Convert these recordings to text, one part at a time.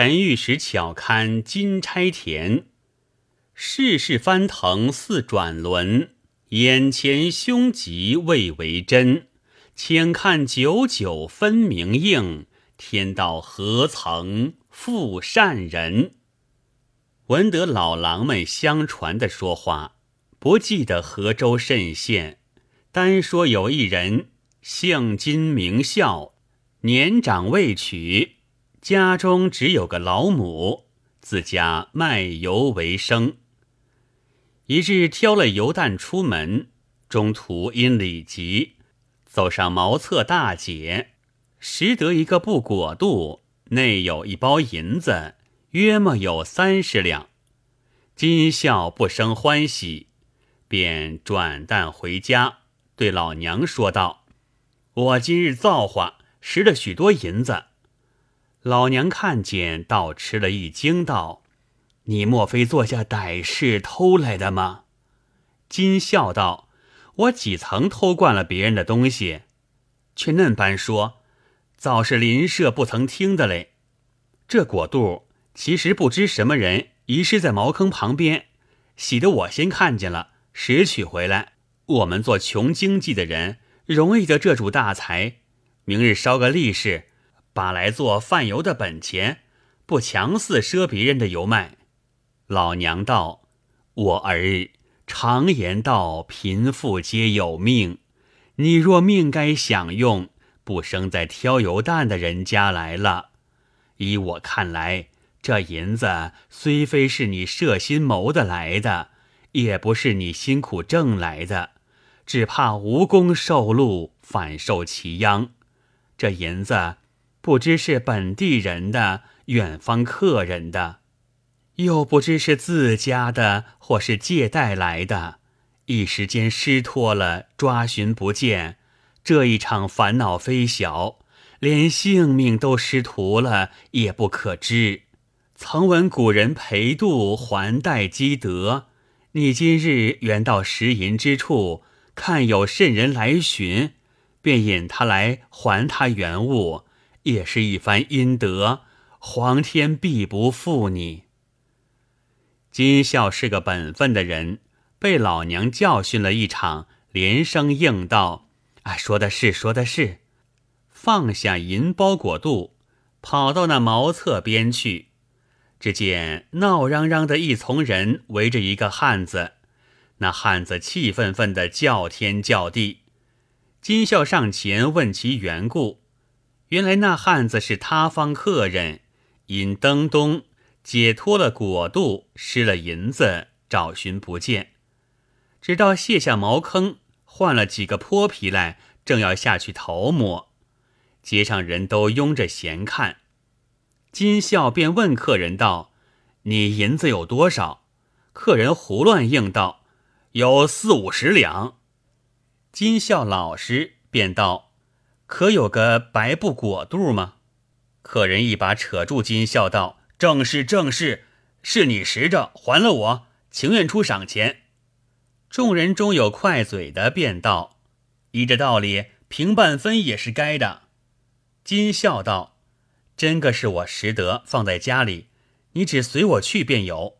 陈玉石巧堪金钗田，世事翻腾似转轮，眼前凶吉未为真。请看九九分明应，天道何曾负善人？闻得老郎们相传的说话，不记得河州甚县，单说有一人姓金名孝，年长未娶。家中只有个老母，自家卖油为生。一日挑了油担出门，中途因里急，走上茅厕大解，拾得一个布裹肚，内有一包银子，约莫有三十两。金笑不生欢喜，便转担回家，对老娘说道：“我今日造化，拾了许多银子。”老娘看见，倒吃了一惊，道：“你莫非做下歹事偷来的吗？”金笑道：“我几曾偷惯了别人的东西，却嫩般说，早是邻舍不曾听的嘞。这果肚其实不知什么人遗失在茅坑旁边，喜得我先看见了，拾取回来。我们做穷经济的人，容易得这主大财，明日烧个利市。”把来做贩油的本钱，不强似赊别人的油卖。老娘道：“我儿常言道，贫富皆有命。你若命该享用，不生在挑油担的人家来了。依我看来，这银子虽非是你设心谋的来的，也不是你辛苦挣来的，只怕无功受禄，反受其殃。这银子。”不知是本地人的，远方客人的，又不知是自家的，或是借贷来的，一时间失脱了，抓寻不见，这一场烦恼非小，连性命都失途了，也不可知。曾闻古人陪度还贷积德，你今日原到拾银之处，看有甚人来寻，便引他来还他原物。也是一番阴德，皇天必不负你。金孝是个本分的人，被老娘教训了一场，连声应道：“啊，说的是，说的是。”放下银包裹肚，跑到那茅厕边去，只见闹嚷嚷的一丛人围着一个汉子，那汉子气愤愤的叫天叫地。金孝上前问其缘故。原来那汉子是他方客人，因登东解脱了裹肚，失了银子，找寻不见，直到卸下茅坑，换了几个泼皮来，正要下去头摸，街上人都拥着闲看。金孝便问客人道：“你银子有多少？”客人胡乱应道：“有四五十两。”金孝老实，便道。可有个白布裹肚吗？客人一把扯住金笑道：“正是正是，是你拾着还了我，情愿出赏钱。”众人中有快嘴的，便道：“依这道理，平半分也是该的。”金笑道：“真个是我拾得，放在家里，你只随我去便有。”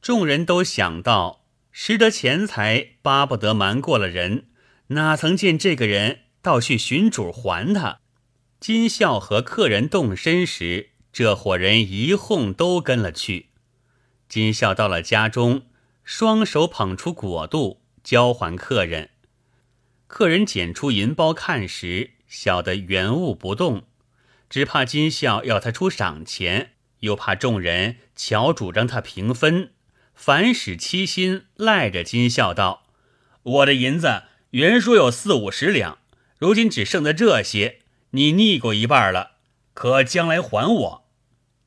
众人都想到拾得钱财，巴不得瞒过了人，哪曾见这个人？倒去寻主还他。金孝和客人动身时，这伙人一哄都跟了去。金孝到了家中，双手捧出果肚交还客人。客人捡出银包看时，晓得原物不动，只怕金孝要他出赏钱，又怕众人巧主张他平分，反使七心赖着金孝道：“我的银子原说有四五十两。”如今只剩的这些，你逆过一半了，可将来还我？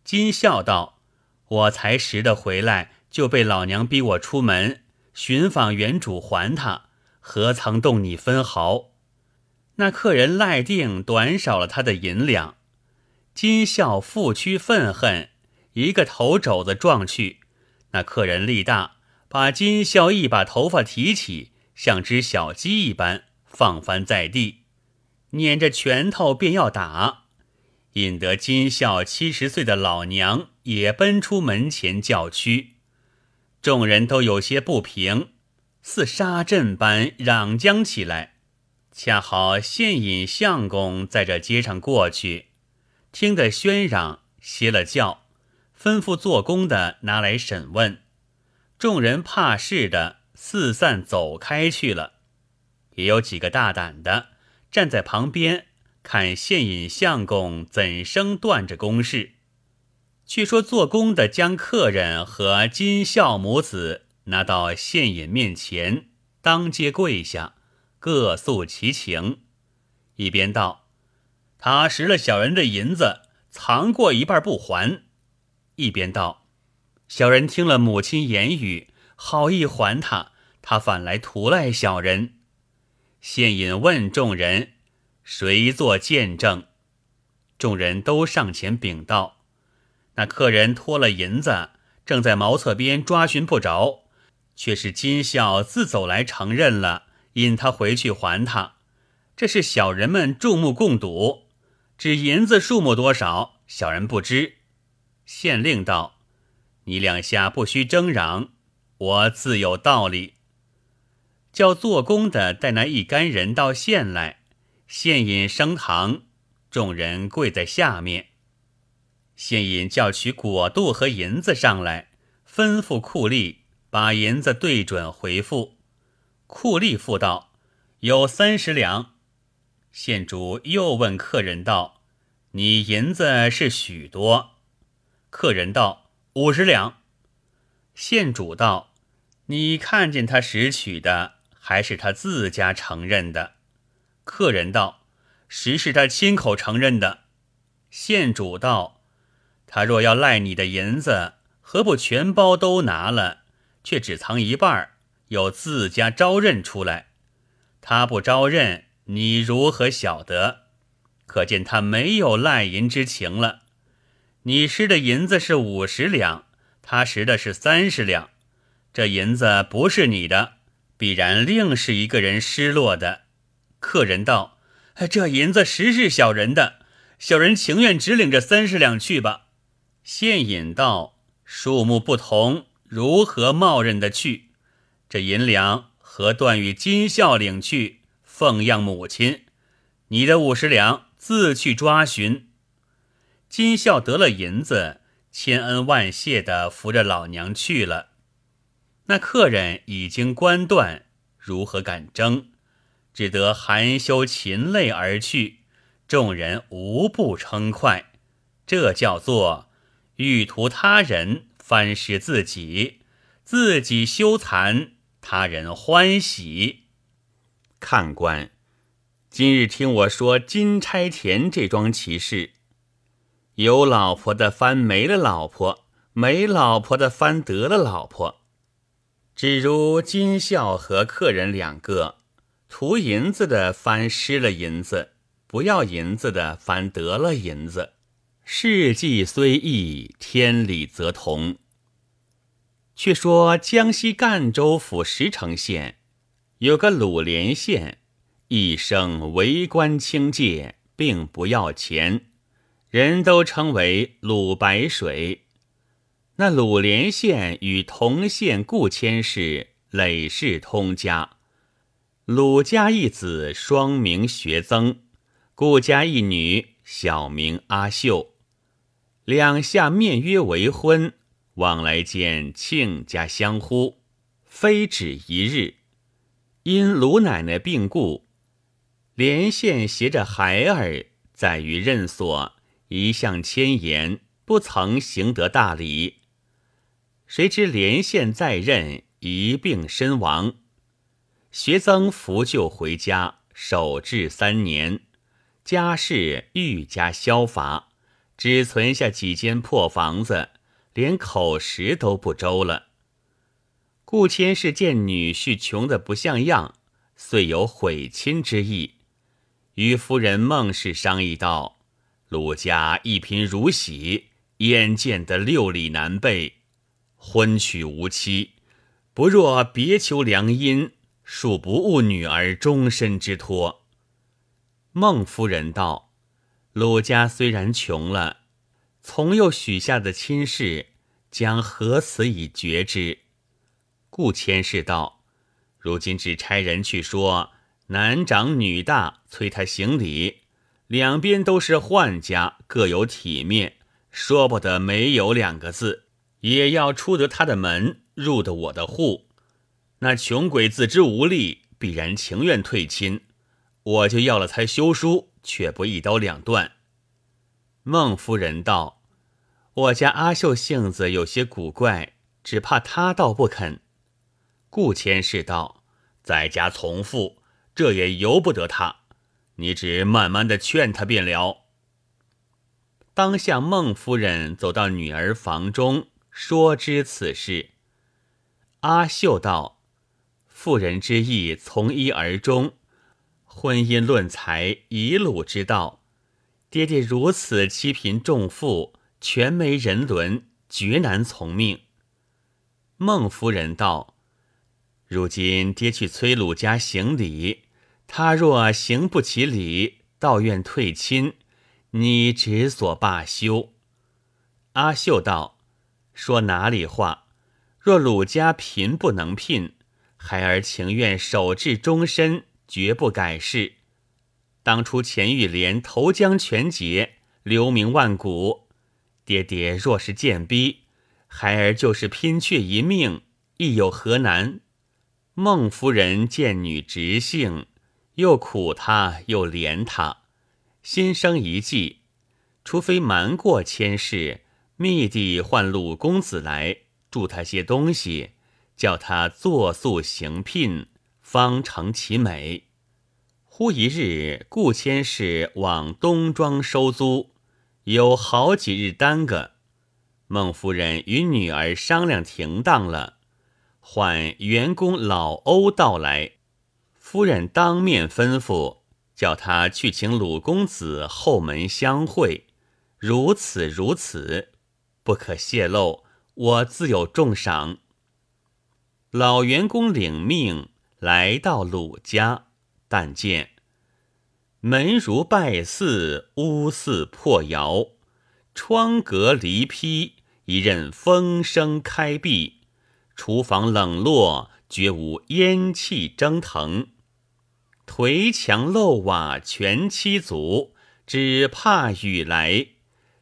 金笑道：“我才拾得回来，就被老娘逼我出门寻访原主还他，何曾动你分毫？”那客人赖定短少了他的银两，金笑负屈愤恨，一个头肘子撞去。那客人力大，把金笑一把头发提起，像只小鸡一般放翻在地。捻着拳头便要打，引得金孝七十岁的老娘也奔出门前叫屈，众人都有些不平，似杀阵般嚷将起来。恰好现引相公在这街上过去，听得喧嚷，歇了轿，吩咐做工的拿来审问。众人怕事的四散走开去了，也有几个大胆的站在旁边。看现引相公怎生断着公事。却说做工的将客人和金孝母子拿到现引面前，当街跪下，各诉其情。一边道：“他拾了小人的银子，藏过一半不还。”一边道：“小人听了母亲言语，好意还他，他反来图赖小人。”现引问众人。谁做见证？众人都上前禀道：“那客人托了银子，正在茅厕边抓寻不着，却是金孝自走来承认了，引他回去还他。这是小人们众目共睹，只银子数目多少，小人不知。”县令道：“你两下不须争嚷，我自有道理。叫做工的带那一干人到县来。”现引升堂，众人跪在下面。现引叫取果度和银子上来，吩咐库吏把银子对准回复。库吏复道：“有三十两。”县主又问客人道：“你银子是许多？”客人道：“五十两。”县主道：“你看见他拾取的，还是他自家承认的？”客人道：“实是他亲口承认的。”县主道：“他若要赖你的银子，何不全包都拿了，却只藏一半，又自家招认出来？他不招认，你如何晓得？可见他没有赖银之情了。你失的银子是五十两，他拾的是三十两，这银子不是你的，必然另是一个人失落的。”客人道：“这银子实是小人的，小人情愿只领这三十两去吧。”现引道：“数目不同，如何冒认的去？这银两和段与金孝领去，奉养母亲。你的五十两自去抓寻。”金孝得了银子，千恩万谢的扶着老娘去了。那客人已经关断，如何敢争？只得含羞噙泪而去，众人无不称快。这叫做欲图他人，反使自己；自己羞惭，他人欢喜。看官，今日听我说金钗田这桩奇事：有老婆的翻没了老婆，没老婆的翻得了老婆。只如金孝和客人两个。图银子的翻失了银子，不要银子的翻得了银子。事迹虽异，天理则同。却说江西赣州府石城县有个鲁连县，一生为官清介，并不要钱，人都称为鲁白水。那鲁连县与同县顾千氏累世通家。鲁家一子双名学曾，顾家一女小名阿秀，两下面约为婚，往来间亲家相呼，非止一日。因鲁奶奶病故，连县携着孩儿在于任所，一向谦言，不曾行得大礼。谁知连县在任，一病身亡。学曾扶柩回家，守制三年，家事愈加消乏，只存下几间破房子，连口食都不周了。顾千氏见女婿穷得不像样，遂有悔亲之意，与夫人孟氏商议道：“鲁家一贫如洗，眼见得六里南北，婚娶无期，不若别求良姻。”恕不误女儿终身之托。孟夫人道：“鲁家虽然穷了，从幼许下的亲事，将何辞以绝之？顾千世道：“如今只差人去说，男长女大，催他行礼。两边都是宦家，各有体面，说不得没有两个字，也要出得他的门，入得我的户。那穷鬼自知无力，必然情愿退亲。我就要了才休书。”却不一刀两断。孟夫人道：“我家阿秀性子有些古怪，只怕他倒不肯。”顾千世道：“在家从父，这也由不得他。你只慢慢的劝他便了。”当下孟夫人走到女儿房中，说知此事。阿秀道：“妇人之意，从一而终。”婚姻论财，以鲁之道。爹爹如此欺贫重富，全没人伦，绝难从命。孟夫人道：“如今爹去催鲁家行礼，他若行不起礼，倒愿退亲，你只所罢休。”阿秀道：“说哪里话？若鲁家贫不能聘，孩儿情愿守至终身。”绝不改事。当初钱玉莲投江全节，留名万古。爹爹若是见逼，孩儿就是拼却一命，亦有何难？孟夫人见女直性，又苦她又怜她，心生一计，除非瞒过千世，密地唤鲁公子来，助他些东西，叫他作速行聘。方成其美。忽一日，顾千氏往东庄收租，有好几日耽搁。孟夫人与女儿商量停当了，唤员工老欧到来。夫人当面吩咐，叫他去请鲁公子后门相会，如此如此，不可泄露，我自有重赏。老员工领命。来到鲁家，但见门如败寺，屋似破窑，窗隔离披，一任风声开闭。厨房冷落，绝无烟气蒸腾。颓墙漏瓦全漆足，只怕雨来。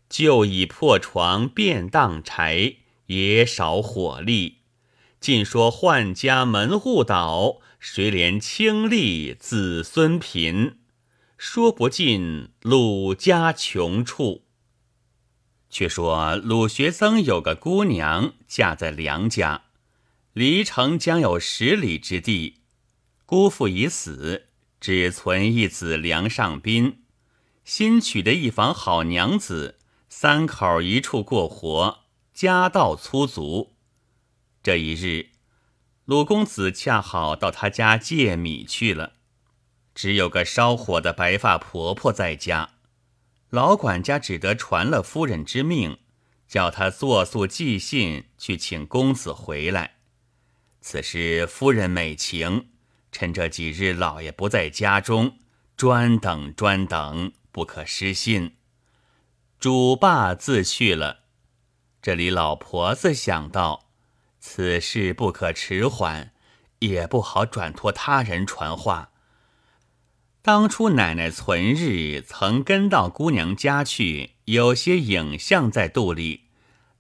就已破床便当柴，也少火力。尽说宦家门户倒。谁怜清吏子孙贫？说不尽鲁家穷处。却说鲁学僧有个姑娘嫁在梁家，离城将有十里之地。姑父已死，只存一子梁上宾。新娶的一房好娘子，三口一处过活，家道粗足。这一日。鲁公子恰好到他家借米去了，只有个烧火的白发婆婆在家，老管家只得传了夫人之命，叫他作速寄信去请公子回来。此时夫人美情，趁这几日老爷不在家中，专等专等，不可失信。主罢自去了。这里老婆子想到。此事不可迟缓，也不好转托他人传话。当初奶奶存日曾跟到姑娘家去，有些影像在肚里。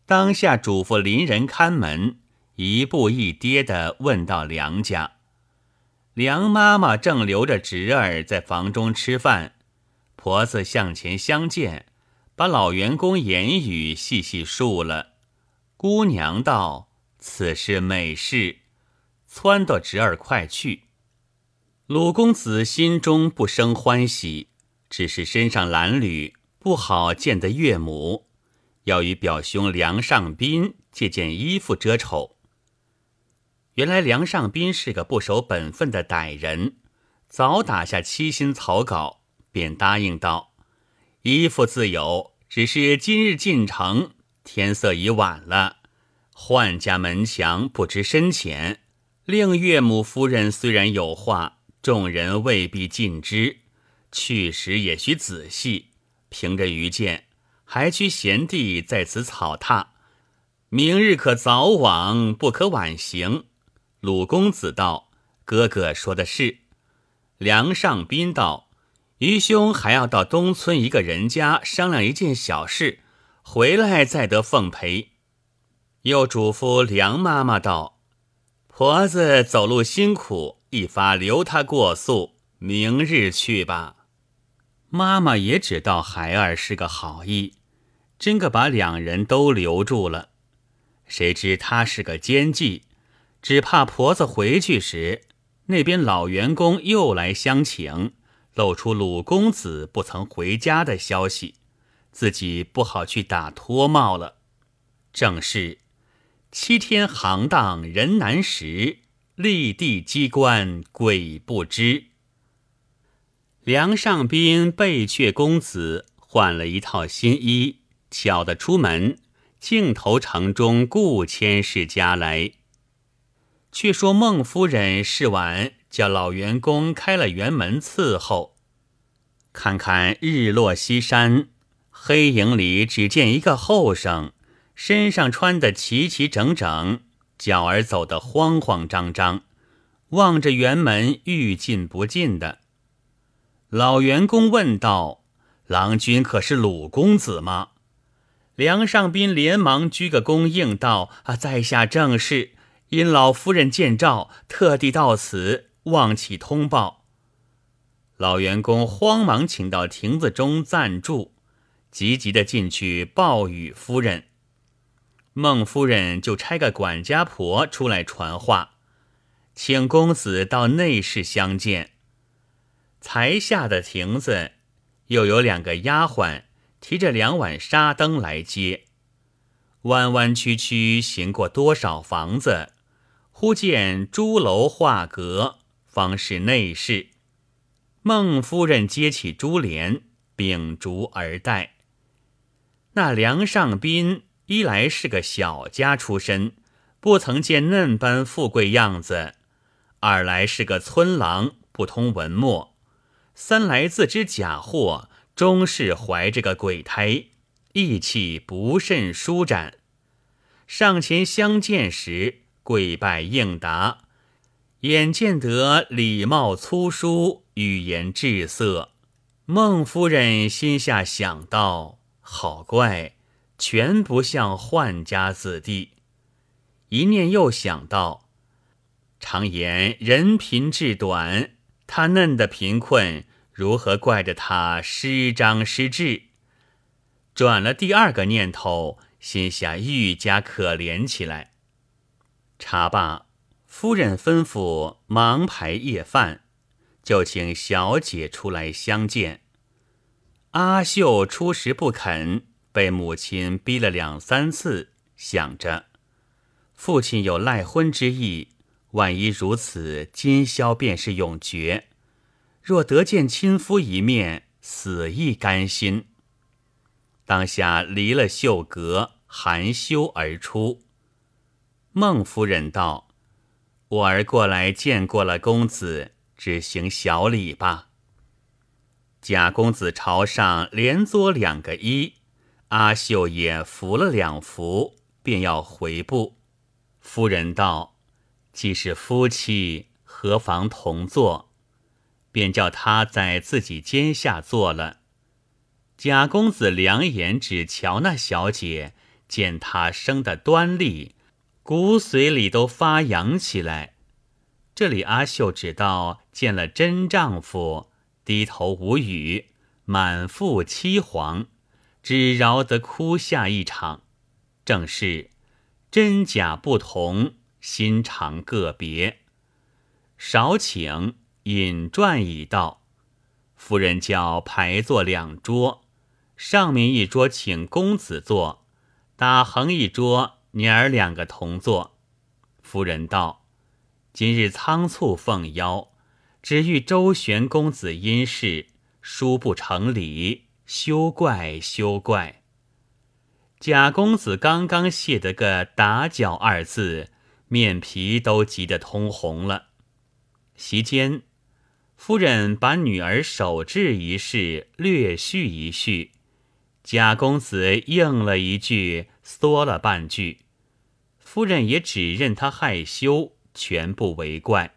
当下嘱咐邻人看门，一步一跌的问到梁家。梁妈妈正留着侄儿在房中吃饭，婆子向前相见，把老员工言语细细述了。姑娘道。此事美事，撺掇侄儿快去。鲁公子心中不生欢喜，只是身上褴褛，不好见得岳母，要与表兄梁上宾借件衣服遮丑。原来梁上宾是个不守本分的歹人，早打下七心草稿，便答应道：“衣服自有，只是今日进城，天色已晚了。”宦家门墙不知深浅，令岳母夫人虽然有话，众人未必尽知。去时也须仔细，凭着愚见，还需贤弟在此草榻。明日可早往，不可晚行。”鲁公子道：“哥哥说的是。”梁上宾道：“愚兄还要到东村一个人家商量一件小事，回来再得奉陪。”又嘱咐梁妈妈道：“婆子走路辛苦，一发留她过宿，明日去吧。”妈妈也知道孩儿是个好意，真个把两人都留住了。谁知他是个奸计，只怕婆子回去时。那边老员工又来相请，露出鲁公子不曾回家的消息，自己不好去打脱帽了。正是七天行当人难识，立地机关鬼不知。梁上宾被却公子换了一套新衣，巧的出门，径投城中顾千世家来。却说孟夫人是晚叫老员工开了园门伺候，看看日落西山，黑影里只见一个后生，身上穿得齐齐整整，脚儿走得慌慌张张，望着辕门欲进不进的。老员工问道：“郎君可是鲁公子吗？”梁上宾连忙鞠个躬应道：“啊，在下正是。”因老夫人见召，特地到此望起通报。老员工慌忙请到亭子中暂住，急急的进去报与夫人。孟夫人就差个管家婆出来传话，请公子到内室相见。才下的亭子，又有两个丫鬟提着两碗沙灯来接，弯弯曲曲行过多少房子。忽见朱楼画阁，方是内室。孟夫人接起珠帘，秉烛而待。那梁上宾一来是个小家出身，不曾见嫩般富贵样子；二来是个村郎，不通文墨；三来自知假货，终是怀着个鬼胎，意气不甚舒展。上前相见时。跪拜应答，眼见得礼貌粗疏，语言滞涩。孟夫人心下想到：好怪，全不像宦家子弟。一念又想到：常言人贫志短，他嫩的贫困，如何怪着他失章失志？转了第二个念头，心下愈加可怜起来。茶罢，夫人吩咐忙排夜饭，就请小姐出来相见。阿秀初时不肯，被母亲逼了两三次，想着父亲有赖婚之意，万一如此，今宵便是永绝。若得见亲夫一面，死亦甘心。当下离了绣阁，含羞而出。孟夫人道：“我儿过来见过了公子，只行小礼吧。”贾公子朝上连作两个揖，阿秀也扶了两扶，便要回步。夫人道：“既是夫妻，何妨同坐？”便叫他在自己肩下坐了。贾公子两眼只瞧那小姐，见她生得端丽。骨髓里都发痒起来。这里阿秀只道见了真丈夫，低头无语，满腹凄惶，只饶得哭下一场。正是真假不同，心肠个别。少请引传已到，夫人叫排坐两桌，上面一桌请公子坐，打横一桌。娘儿两个同坐，夫人道：“今日仓促奉邀，只欲周旋公子因事，殊不成礼，休怪休怪。”贾公子刚刚谢得个“打搅”二字，面皮都急得通红了。席间，夫人把女儿手制一事略叙一叙，贾公子应了一句，缩了半句。夫人也只认他害羞，全不为怪。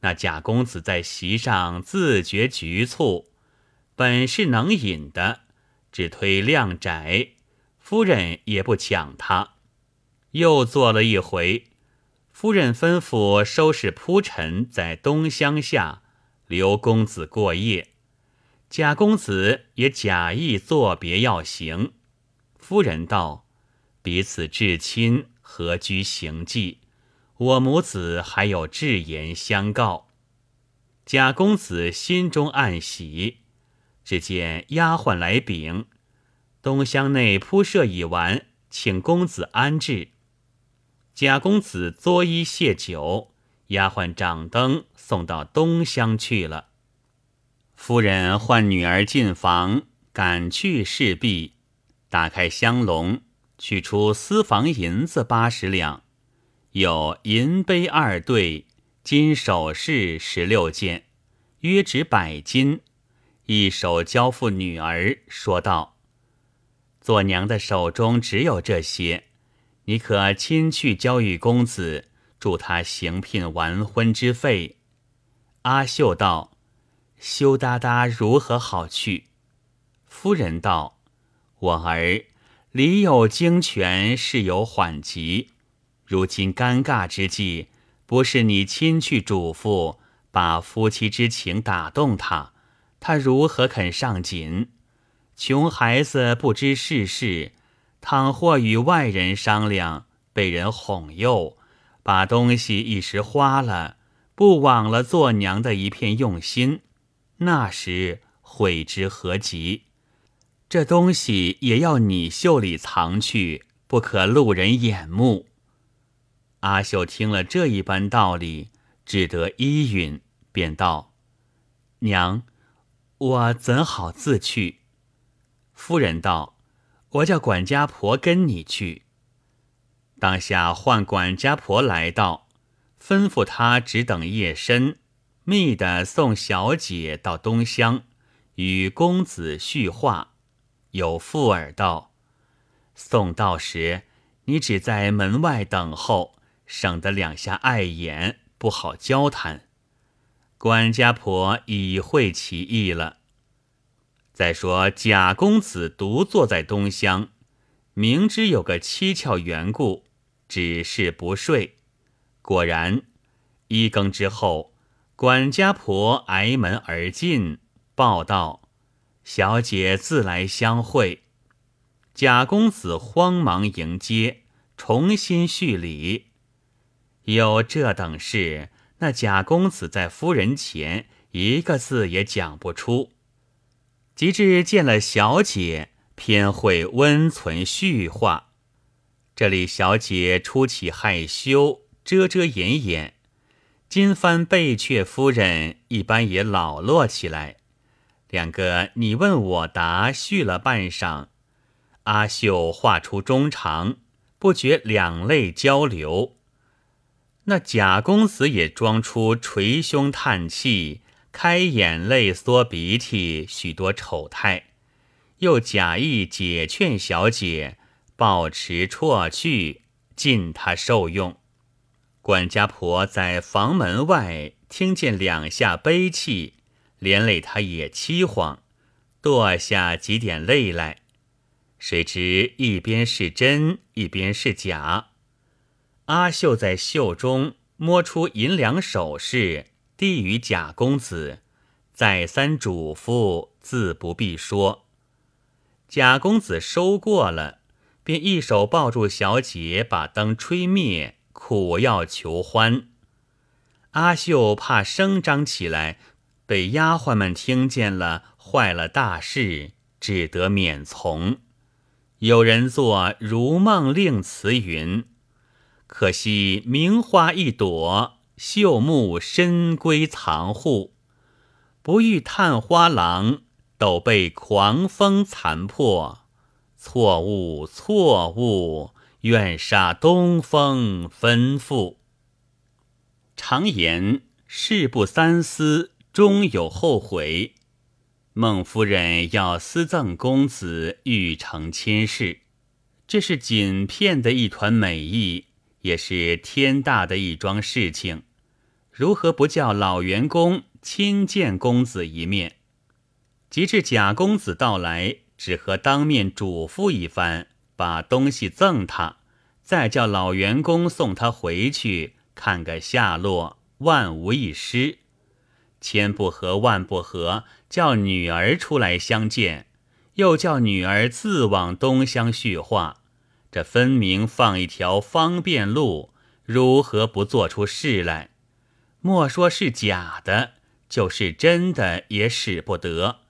那贾公子在席上自觉局促，本是能饮的，只推量窄，夫人也不抢他。又坐了一回，夫人吩咐收拾铺陈在东厢下，留公子过夜。贾公子也假意作别要行，夫人道：“彼此至亲，何居行迹？我母子还有至言相告。”贾公子心中暗喜，只见丫鬟来禀：“东厢内铺设已完，请公子安置。”贾公子作揖谢酒，丫鬟掌灯送到东厢去了。夫人唤女儿进房，赶去侍婢，打开香笼，取出私房银子八十两，有银杯二对，金首饰十六件，约值百金。一手交付女儿，说道：“做娘的手中只有这些，你可亲去交与公子，助他行聘完婚之费。”阿秀道。羞答答如何好去？夫人道：“我儿礼有经权，事有缓急。如今尴尬之际，不是你亲去嘱咐，把夫妻之情打动他，他如何肯上紧？穷孩子不知世事，倘或与外人商量，被人哄诱，把东西一时花了，不枉了做娘的一片用心。”那时悔之何及？这东西也要你袖里藏去，不可路人眼目。阿秀听了这一般道理，只得依允，便道：“娘，我怎好自去？”夫人道：“我叫管家婆跟你去。”当下唤管家婆来到，吩咐他只等夜深。密的送小姐到东厢，与公子叙话。有妇耳道：“送到时，你只在门外等候，省得两下碍眼，不好交谈。”管家婆已会其意了。再说贾公子独坐在东厢，明知有个蹊跷缘故，只是不睡。果然，一更之后。管家婆挨门而进，报道：“小姐自来相会。”贾公子慌忙迎接，重新叙礼。有这等事，那贾公子在夫人前一个字也讲不出。及至见了小姐，偏会温存叙话。这里小姐初起害羞，遮遮掩掩。金帆贝阙夫人一般也老落起来，两个你问我答，叙了半晌。阿秀话出衷肠，不觉两泪交流。那贾公子也装出捶胸叹气、开眼泪、缩鼻涕许多丑态，又假意解劝小姐，抱持辍去，尽他受用。管家婆在房门外听见两下悲泣，连累他也凄惶，堕下几点泪来。谁知一边是真，一边是假。阿秀在袖中摸出银两首饰，递与贾公子，再三嘱咐，自不必说。贾公子收过了，便一手抱住小姐，把灯吹灭。苦要求欢，阿秀怕声张起来，被丫鬟们听见了，坏了大事，只得免从。有人作《如梦令》词云：“可惜名花一朵，秀木深闺藏户。不遇探花郎，陡被狂风残破。错误，错误。”愿煞东风吩咐。常言事不三思，终有后悔。孟夫人要私赠公子，欲成亲事，这是锦片的一团美意，也是天大的一桩事情。如何不叫老员工亲见公子一面？及至贾公子到来，只和当面嘱咐一番，把东西赠他，再叫老员工送他回去，看个下落，万无一失。千不和万不和，叫女儿出来相见，又叫女儿自往东乡叙话，这分明放一条方便路，如何不做出事来？莫说是假的，就是真的也使不得，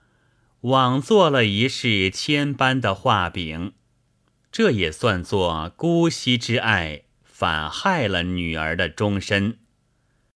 枉做了一世千般的画饼，这也算作姑息之爱，反害了女儿的终身。